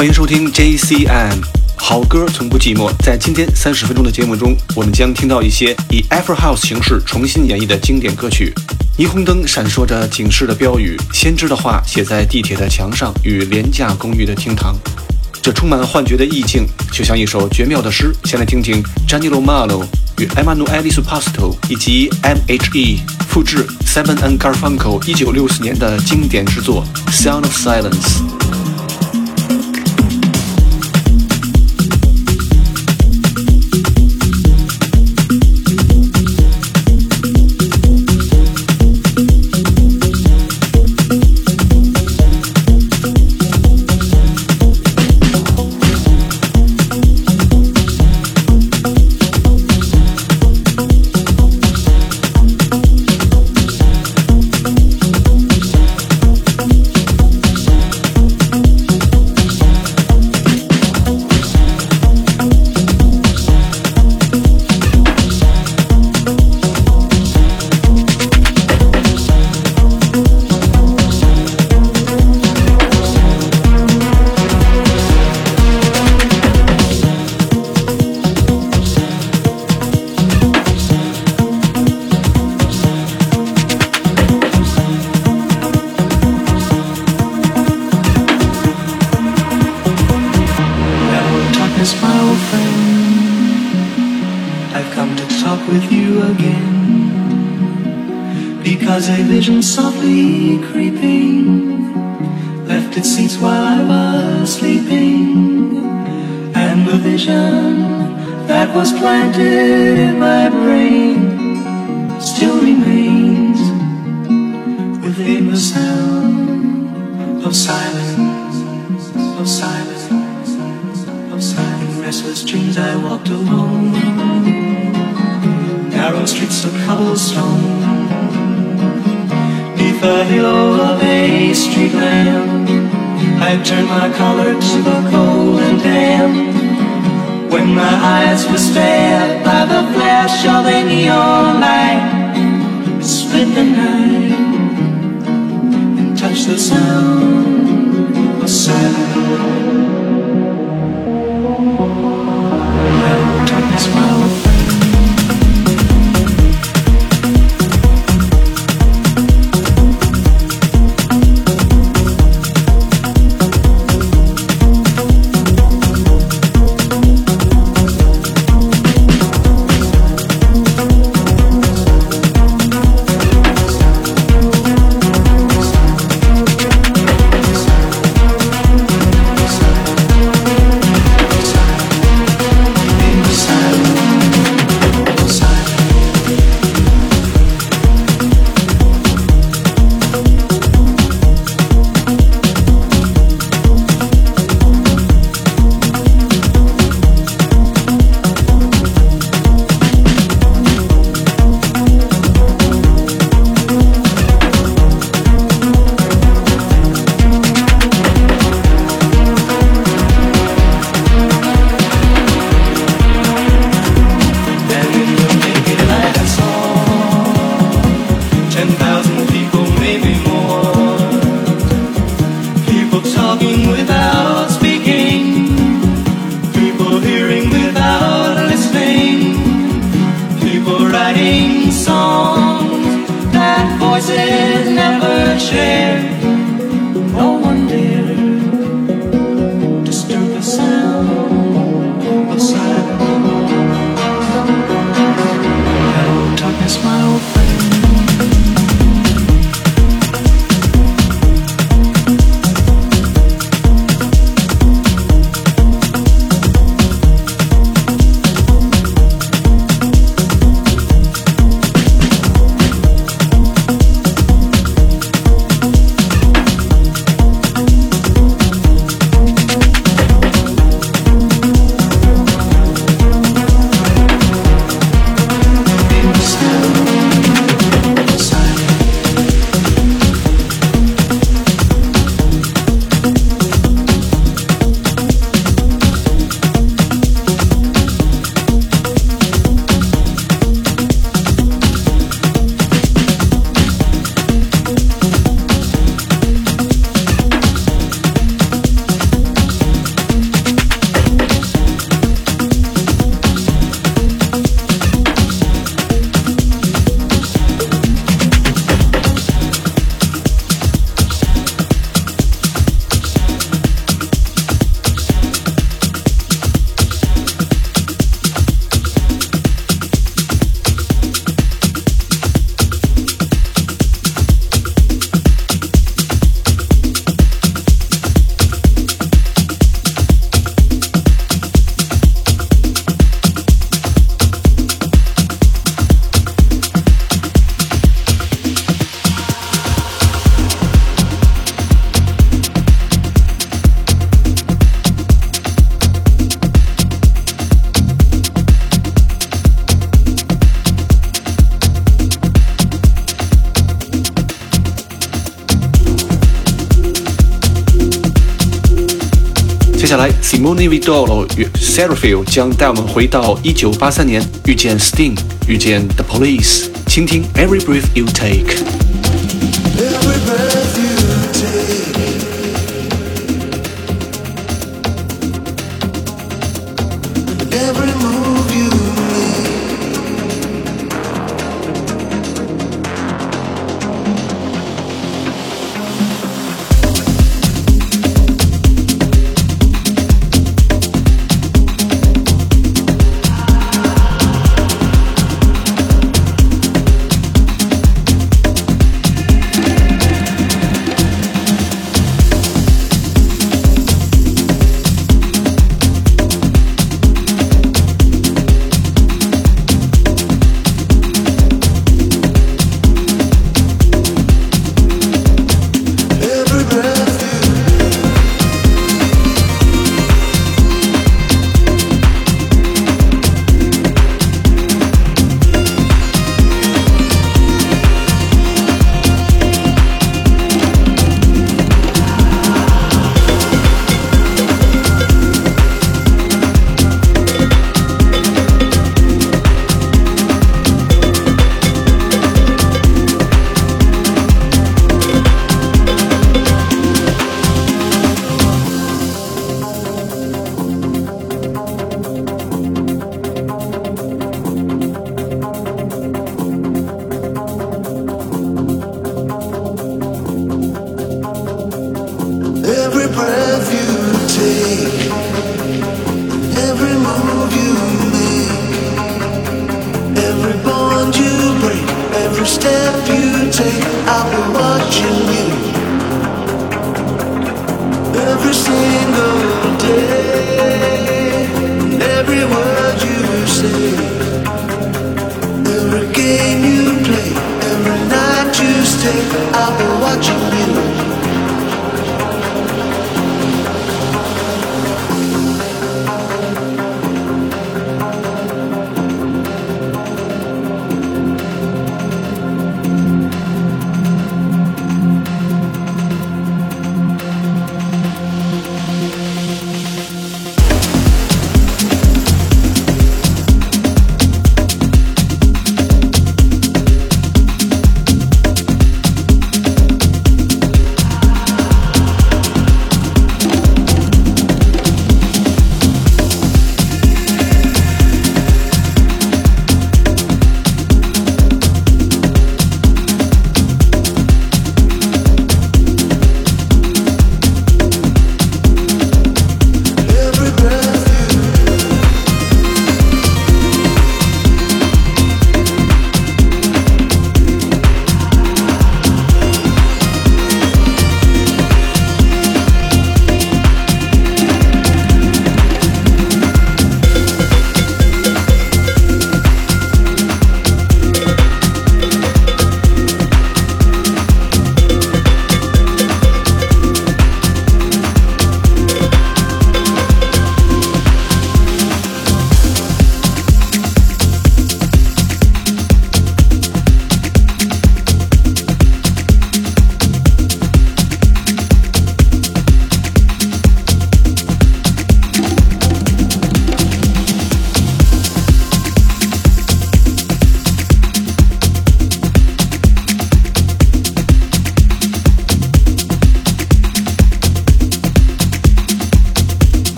欢迎收听 JCM，好歌从不寂寞。在今天三十分钟的节目中，我们将听到一些以 a f r House 形式重新演绎的经典歌曲。霓虹灯闪烁着警示的标语，先知的话写在地铁的墙上与廉价公寓的厅堂。这充满幻觉的意境，就像一首绝妙的诗。先来听听 Gianni Romano 与 Emmanuelis Pasto 以及 M.H.E 复制 Seven and Garfunkel 一九六四年的经典之作《Sound of Silence》。within the sound of silence, of silence, of silence. In restless dreams I walked alone, narrow streets of cobblestone, neath a halo of a street lamp. I turned my collar to the cold and damp. When my eyes were stared by the flash of a neon light, split the night touch the snow. Sound. Well, darkness, well. 下来，Simone Vidolo 与 Seraphil 将带我们回到1983年，遇见 Sting，遇见 The Police，倾听 Every Breath You Take。 Take, I've been watching you. Every single day, every word you say, every game you play, every night you stay, I'll be watching you.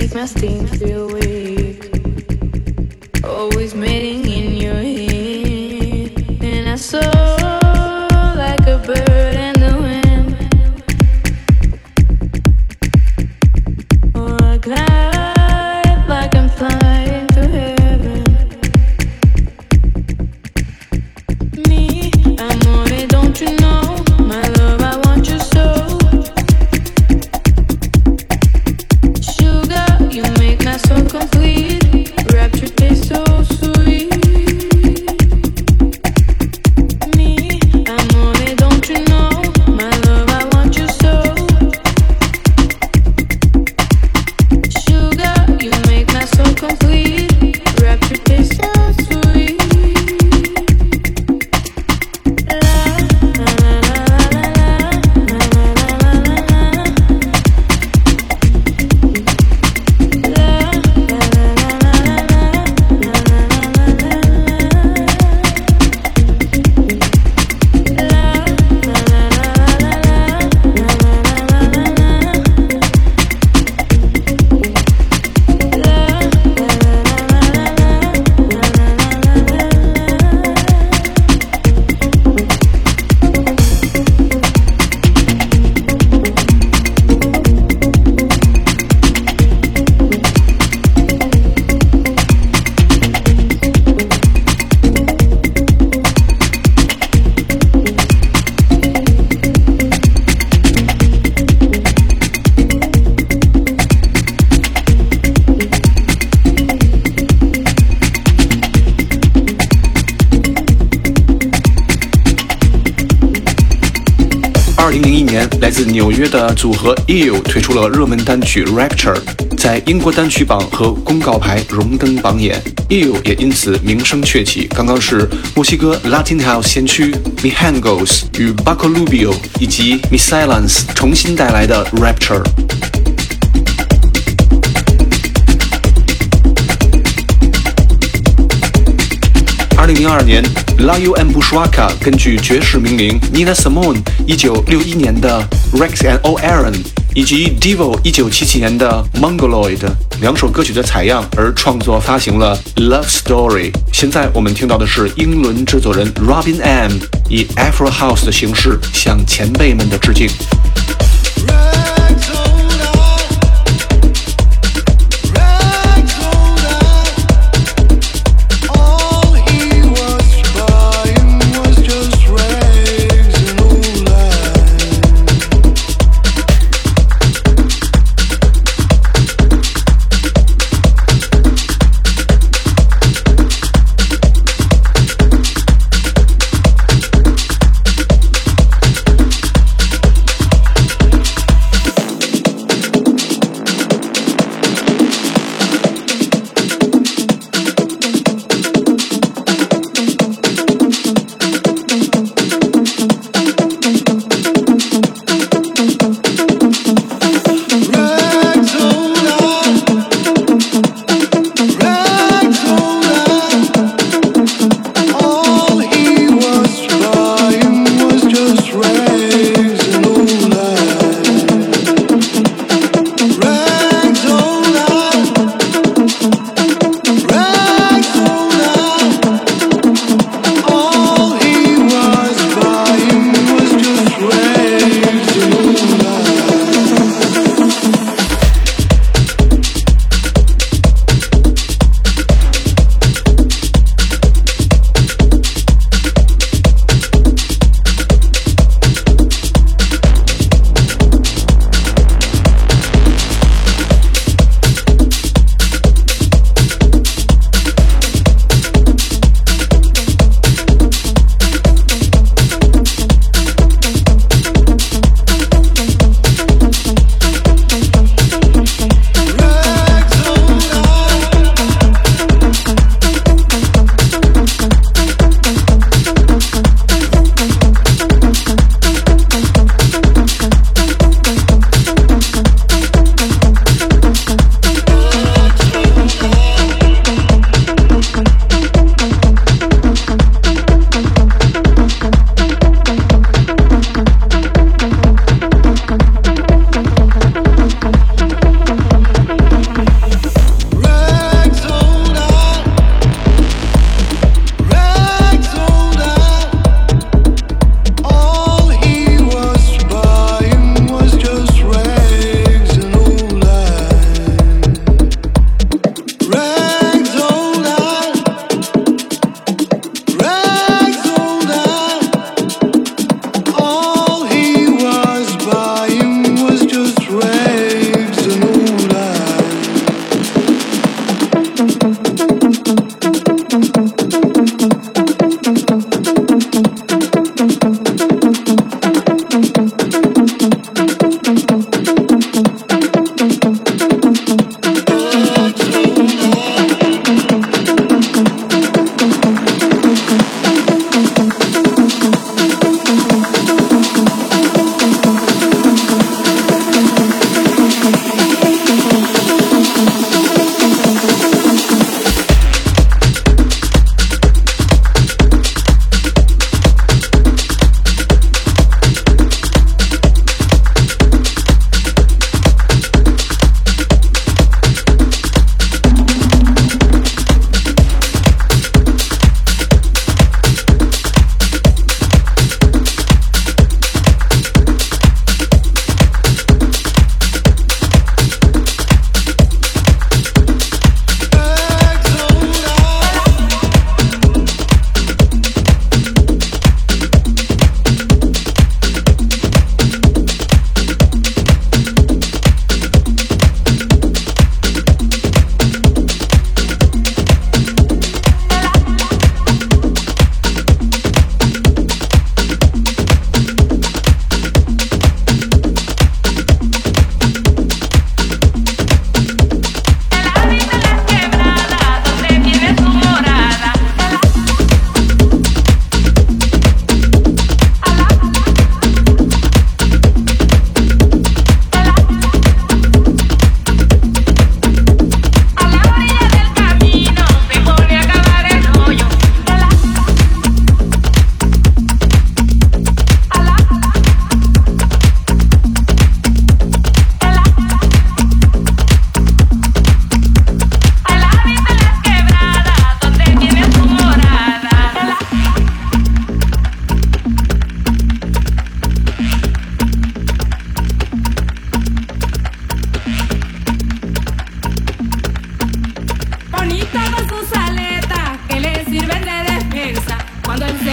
make my steam feel weak. Always meeting in your head, and I saw. 组合 Eel 推出了热门单曲《Rapture》，在英国单曲榜和公告牌荣登榜眼，Eel 也因此名声鹊起。刚刚是墨西哥 Latin House 先驱 Mihangos 与 b a c o l u b i o 以及 Miss Silence 重新带来的《Rapture》。二零零二年，La U M Bushwaka 根据爵士名伶 Nina Simone 一九六一年的 Rex and O Aaron 以及 Devo 一九七七年的 Mongoloid 两首歌曲的采样而创作发行了 Love Story。现在我们听到的是英伦制作人 Robin M 以 Afro House 的形式向前辈们的致敬。Cuando el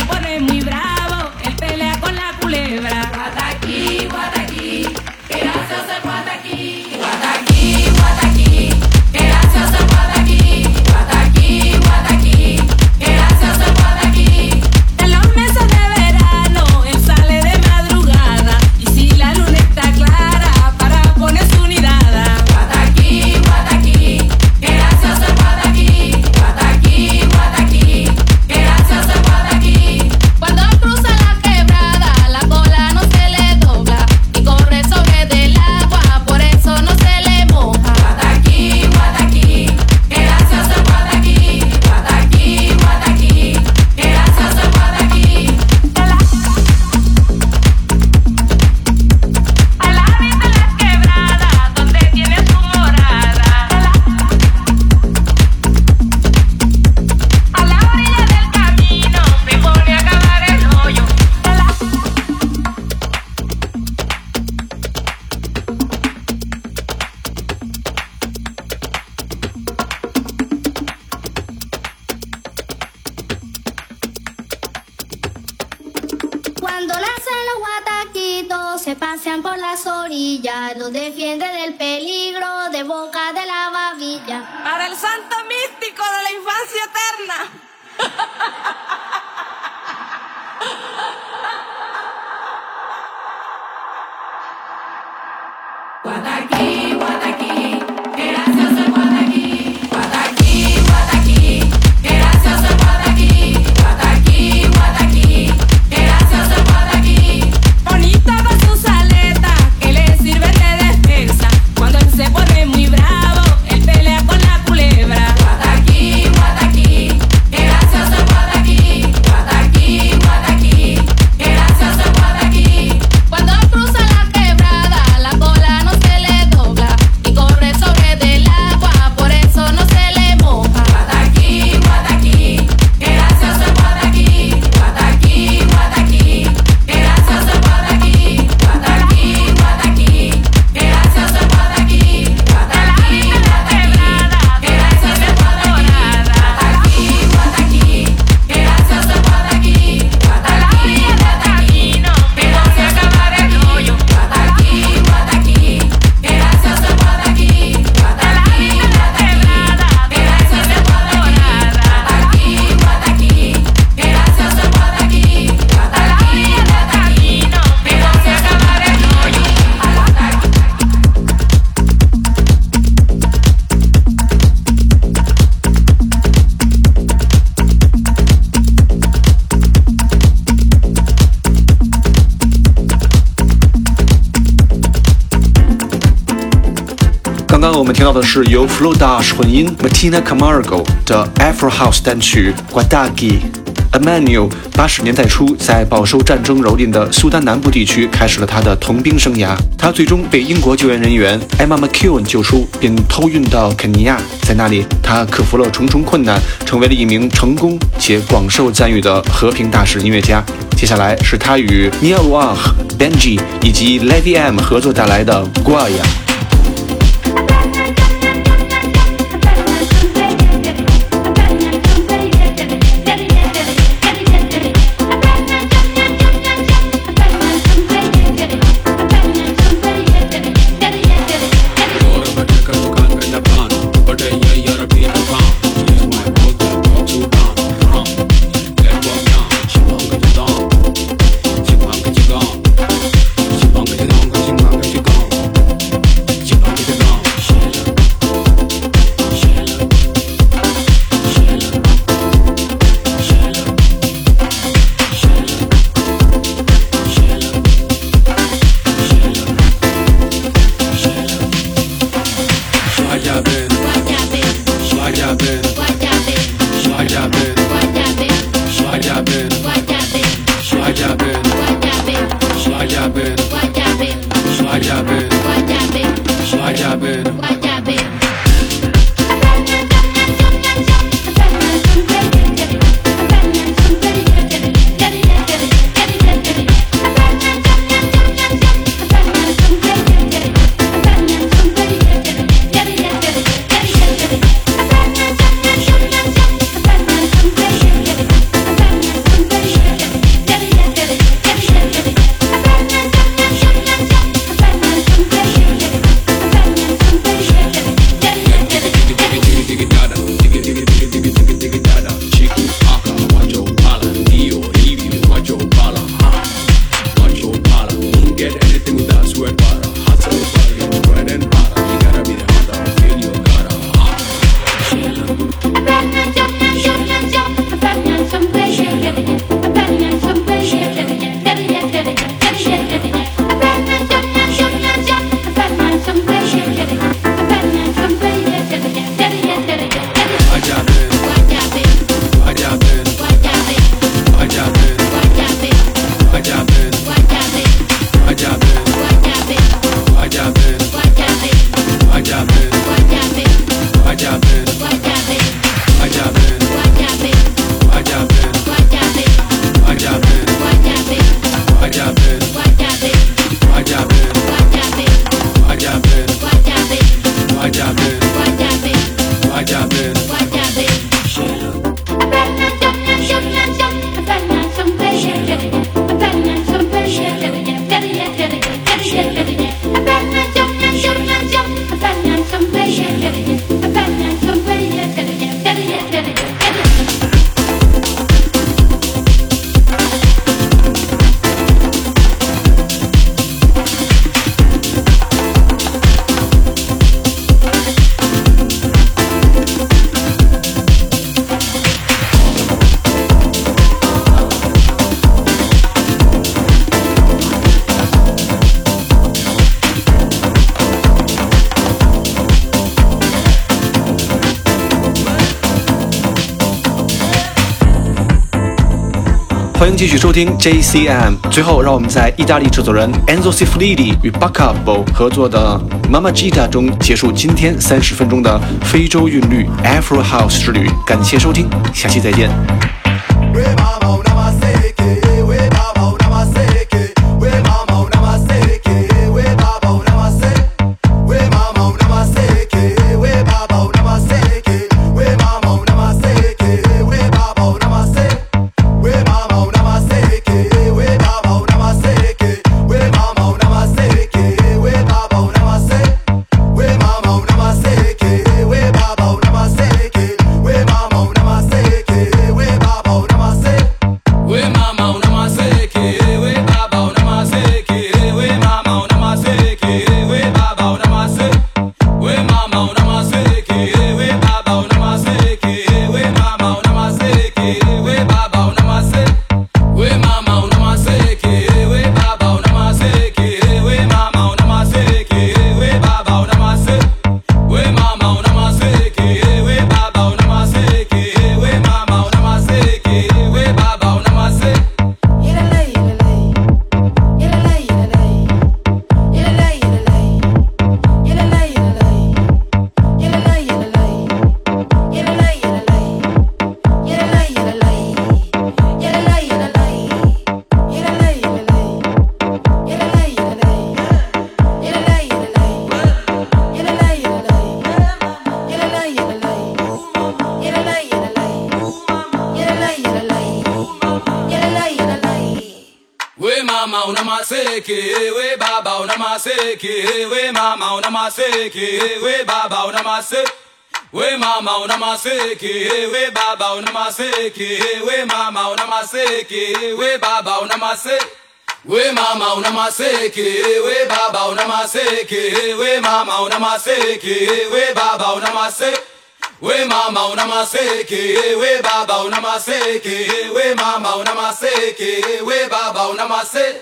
的是由 Flo Dash 混音 Martina Camargo 的 Afro House 单曲 Guadagi。Emmanuel 八十年代初在饱受战争蹂躏的苏丹南部地区开始了他的童兵生涯。他最终被英国救援人员 Emma McEwen 救出，并偷运到肯尼亚。在那里，他克服了重重困难，成为了一名成功且广受赞誉的和平大使音乐家。接下来是他与 Neil Wah、Benji 以及 Levy M 合作带来的 Guaya。欢迎继续收听 JCM。最后，让我们在意大利制作人 Enzo c i f l i d i 与 Baka Bo 合作的 Mama Gita 中结束今天三十分钟的非洲韵律 Afro House 之旅。感谢收听，下期再见。Maseke, we baba una maseke, we mama una maseke, we baba una maseke. We mama una maseke, we baba una maseke, we mama una maseke, we baba una maseke. We mama una maseke, we baba una maseke, we mama una maseke, we baba una maseke. We mama unamaseke, we baba unamaseke, we mama unamaseke, we baba unamaseke.